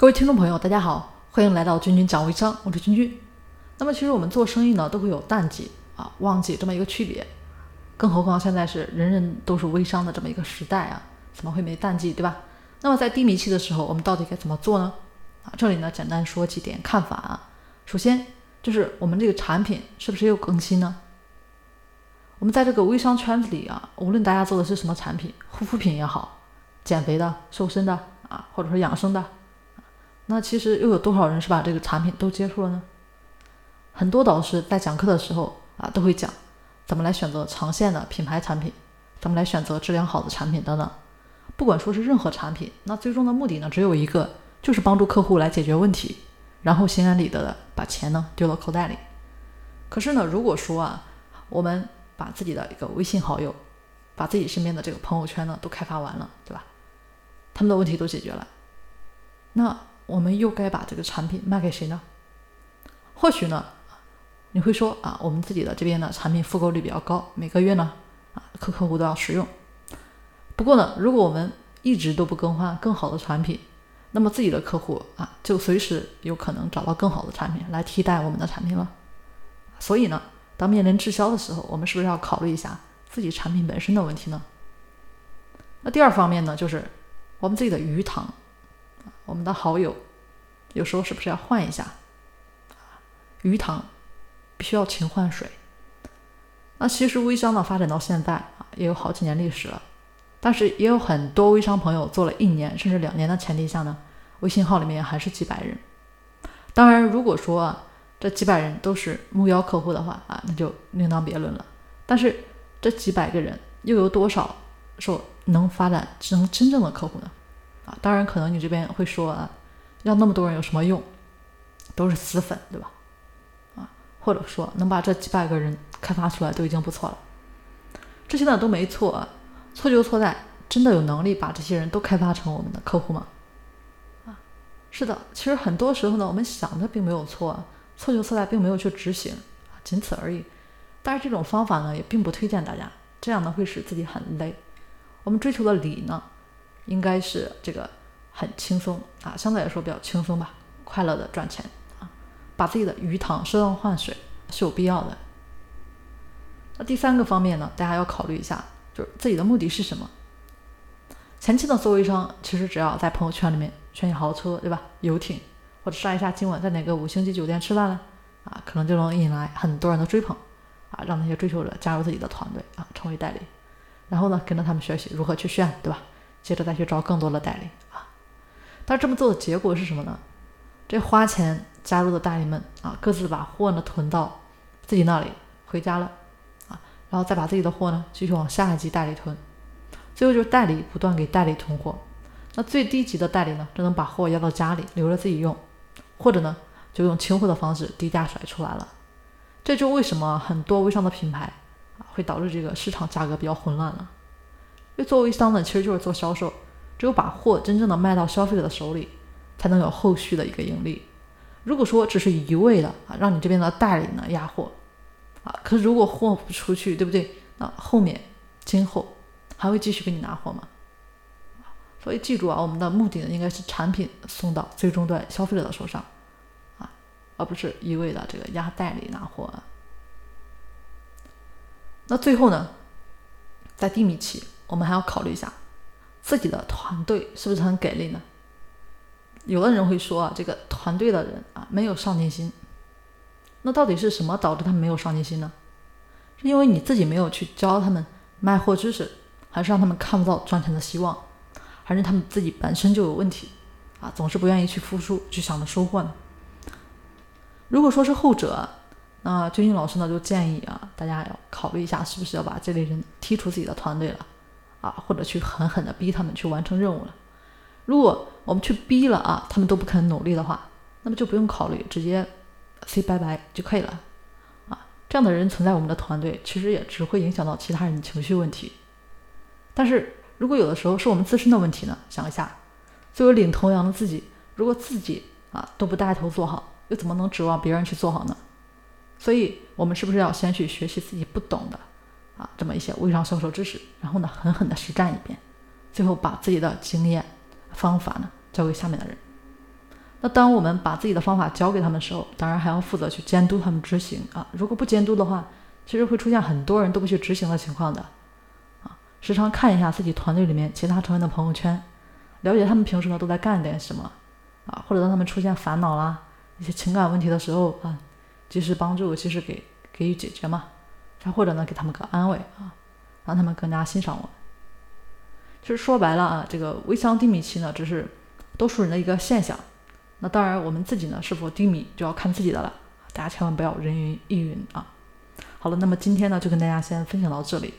各位听众朋友，大家好，欢迎来到君君讲微商，我是君君。那么其实我们做生意呢，都会有淡季啊、旺季这么一个区别，更何况现在是人人都是微商的这么一个时代啊，怎么会没淡季，对吧？那么在低迷期的时候，我们到底该怎么做呢？啊，这里呢简单说几点看法啊。首先就是我们这个产品是不是又更新呢？我们在这个微商圈子里啊，无论大家做的是什么产品，护肤品也好，减肥的、瘦身的啊，或者说养生的，那其实又有多少人是把这个产品都接触了呢？很多导师在讲课的时候啊，都会讲怎么来选择长线的品牌产品，怎么来选择质量好的产品等等。不管说是任何产品，那最终的目的呢，只有一个，就是帮助客户来解决问题，然后心安理得的把钱呢丢到口袋里。可是呢，如果说啊，我们把自己的一个微信好友，把自己身边的这个朋友圈呢都开发完了，对吧？他们的问题都解决了，那我们又该把这个产品卖给谁呢？或许呢，你会说啊，我们自己的这边的产品复购率比较高，每个月呢啊客客户都要使用。不过呢，如果我们一直都不更换更好的产品，那么自己的客户啊就随时有可能找到更好的产品来替代我们的产品了。所以呢，当面临滞销的时候，我们是不是要考虑一下自己产品本身的问题呢？那第二方面呢，就是我们自己的鱼塘，我们的好友，有时候是不是要换一下？鱼塘必须要勤换水。那其实微商呢发展到现在啊，也有好几年历史了，但是也有很多微商朋友做了一年甚至两年的前提下呢，微信号里面还是几百人。当然，如果说啊这几百人都是目标客户的话啊，那就另当别论了。但是这几百个人又有多少说能发展成真正的客户呢？当然可能你这边会说啊，要那么多人有什么用？都是死粉，对吧？啊或者说能把这几百个人开发出来都已经不错了，这些呢都没错啊，错就错在真的有能力把这些人都开发成我们的客户吗？啊，是的，其实很多时候呢，我们想的并没有错，错就错在并没有去执行，仅此而已。但是这种方法呢，也并不推荐大家，这样呢会使自己很累。我们追求的理呢，应该是这个很轻松啊，相对来说比较轻松吧，快乐的赚钱啊。把自己的鱼塘适当换水是有必要的。那第三个方面呢，大家要考虑一下，就是自己的目的是什么。前期的做微商，其实只要在朋友圈里面炫耀豪车，对吧？游艇，或者晒一下今晚在哪个五星级酒店吃饭了，啊，可能就能引来很多人的追捧，啊，让那些追求者加入自己的团队，啊，成为代理，然后呢，跟着他们学习如何去炫，对吧？接着再去招更多的代理，啊。但这么做的结果是什么呢？这花钱。加入的代理们啊，各自把货呢囤到自己那里，回家了啊，然后再把自己的货呢继续往下一级代理囤，最后就是代理不断给代理囤货。那最低级的代理呢，只能把货压到家里留着自己用，或者呢就用清货的方式低价甩出来了。这就为什么很多微商的品牌啊会导致这个市场价格比较混乱了。做微商呢其实就是做销售，只有把货真正的卖到消费者的手里，才能有后续的一个盈利。如果说只是一味的啊，让你这边的代理呢压货，啊，可是如果货不出去，对不对？那后面今后还会继续给你拿货吗？所以记住啊，我们的目的呢应该是产品送到最终端消费者的手上，啊，而不是一味的这个压代理拿货啊。那最后呢，在低迷期，我们还要考虑一下自己的团队是不是很给力呢？有的人会说啊，这个团队的人啊没有上进心。那到底是什么导致他们没有上进心呢？是因为你自己没有去教他们卖货知识，还是让他们看不到赚钱的希望，还是他们自己本身就有问题啊，总是不愿意去付出，去想着收获呢？如果说是后者，那军军老师呢就建议啊，大家要考虑一下，是不是要把这类人踢出自己的团队了啊，或者去狠狠的逼他们去完成任务了。如果我们去逼了啊，他们都不肯努力的话，那么就不用考虑，直接 say 拜拜就可以了啊。这样的人存在我们的团队，其实也只会影响到其他人的情绪问题。但是如果有的时候是我们自身的问题呢？想一下，作为领头羊的自己，如果自己啊都不带头做好，又怎么能指望别人去做好呢？所以，我们是不是要先去学习自己不懂的啊这么一些微商销售知识，然后呢狠狠的实战一遍，最后把自己的经验。方法呢，交给下面的人。那当我们把自己的方法教给他们的时候，当然还要负责去监督他们执行啊。如果不监督的话，其实会出现很多人都不去执行的情况的啊。时常看一下自己团队里面其他成员的朋友圈，了解他们平时呢都在干点什么啊，或者当他们出现烦恼啦、一些情感问题的时候啊，及时帮助，及时给给予解决嘛。再或者呢，给他们个安慰啊，让他们更加欣赏我。其实说白了啊，这个微商低迷期呢，只是多数人的一个现象。那当然，我们自己呢是否低迷，就要看自己的了。大家千万不要人云亦云啊。好了，那么今天呢，就跟大家先分享到这里。